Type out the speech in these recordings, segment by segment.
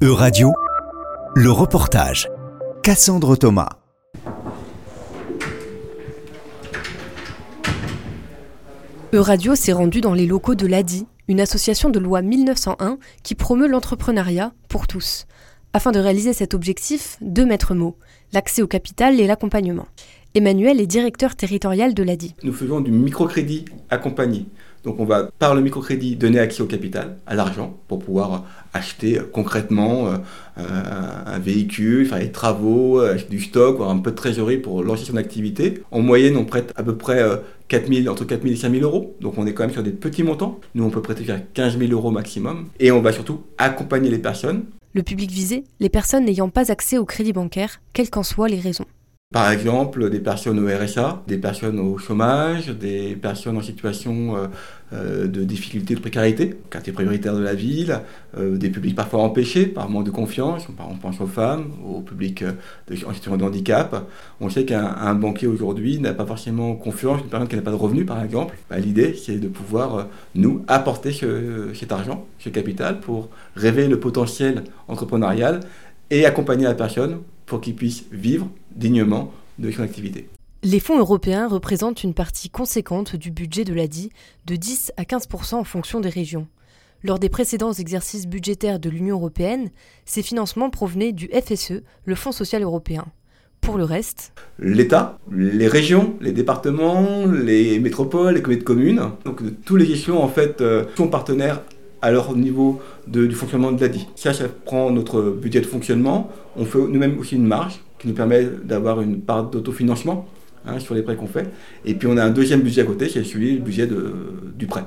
E-Radio, le reportage. Cassandre Thomas. E-Radio s'est rendu dans les locaux de l'ADI, une association de loi 1901 qui promeut l'entrepreneuriat pour tous. Afin de réaliser cet objectif, deux maîtres mots l'accès au capital et l'accompagnement. Emmanuel est directeur territorial de l'ADI. Nous faisons du microcrédit accompagné. Donc on va, par le microcrédit, donner accès au capital, à l'argent, pour pouvoir acheter concrètement euh, un véhicule, faire des travaux, acheter du stock, avoir un peu de trésorerie pour lancer son activité. En moyenne, on prête à peu près 4 euh, entre 4 000 et 5 000 euros. Donc on est quand même sur des petits montants. Nous, on peut prêter jusqu'à 15 000 euros maximum. Et on va surtout accompagner les personnes. Le public visé, les personnes n'ayant pas accès au crédit bancaire, quelles qu'en soient les raisons. Par exemple, des personnes au RSA, des personnes au chômage, des personnes en situation euh, euh, de difficulté, de précarité, quartier prioritaire de la ville, euh, des publics parfois empêchés par manque de confiance, on pense aux femmes, au public en situation de handicap. On sait qu'un banquier aujourd'hui n'a pas forcément confiance, une personne qui n'a pas de revenus par exemple. Bah, l'idée, c'est de pouvoir, nous, apporter cet argent, ce capital, pour révéler le potentiel entrepreneurial et accompagner la personne pour qu'il puisse vivre dignement de son activité. Les fonds européens représentent une partie conséquente du budget de l'ADI, de 10 à 15% en fonction des régions. Lors des précédents exercices budgétaires de l'Union européenne, ces financements provenaient du FSE, le Fonds social européen. Pour le reste, l'État, les régions, les départements, les métropoles, les communautés de communes, donc tous les échelons en fait euh, sont partenaires à leur niveau du fonctionnement de l'ADI. Ça, ça prend notre budget de fonctionnement. On fait nous-mêmes aussi une marge qui nous permet d'avoir une part d'autofinancement hein, sur les prêts qu'on fait. Et puis on a un deuxième budget à côté, c'est celui du budget du prêt.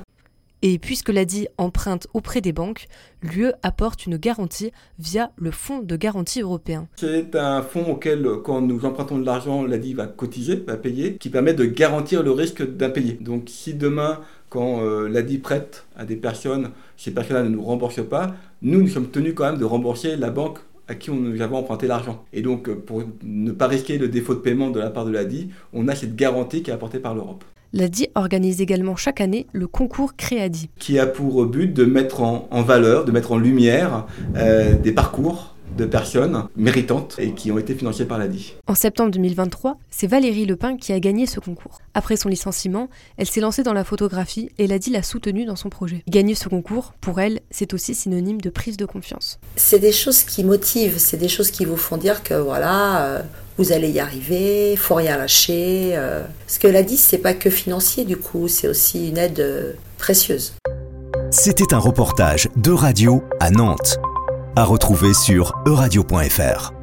Et puisque l'ADI emprunte auprès des banques, l'UE apporte une garantie via le fonds de garantie européen. C'est un fonds auquel, quand nous empruntons de l'argent, l'ADI va cotiser, va payer, qui permet de garantir le risque d'impayé. Donc si demain, quand euh, l'ADI prête à des personnes, ces personnes-là ne nous remboursent pas, nous, nous sommes tenus quand même de rembourser la banque à qui nous avons emprunté l'argent. Et donc, euh, pour ne pas risquer le défaut de paiement de la part de l'ADI, on a cette garantie qui est apportée par l'Europe. L'ADI organise également chaque année le concours Créadi. Qui a pour but de mettre en, valeur, de mettre en lumière euh, des parcours de personnes méritantes et qui ont été financées par l'ADI. En septembre 2023, c'est Valérie Lepin qui a gagné ce concours. Après son licenciement, elle s'est lancée dans la photographie et l'ADI l'a soutenue dans son projet. Gagner ce concours, pour elle, c'est aussi synonyme de prise de confiance. C'est des choses qui motivent, c'est des choses qui vous font dire que voilà, euh, vous allez y arriver, faut rien lâcher. Euh. Ce que l'ADI, c'est pas que financier du coup, c'est aussi une aide euh, précieuse. C'était un reportage de radio à Nantes à retrouver sur euradio.fr.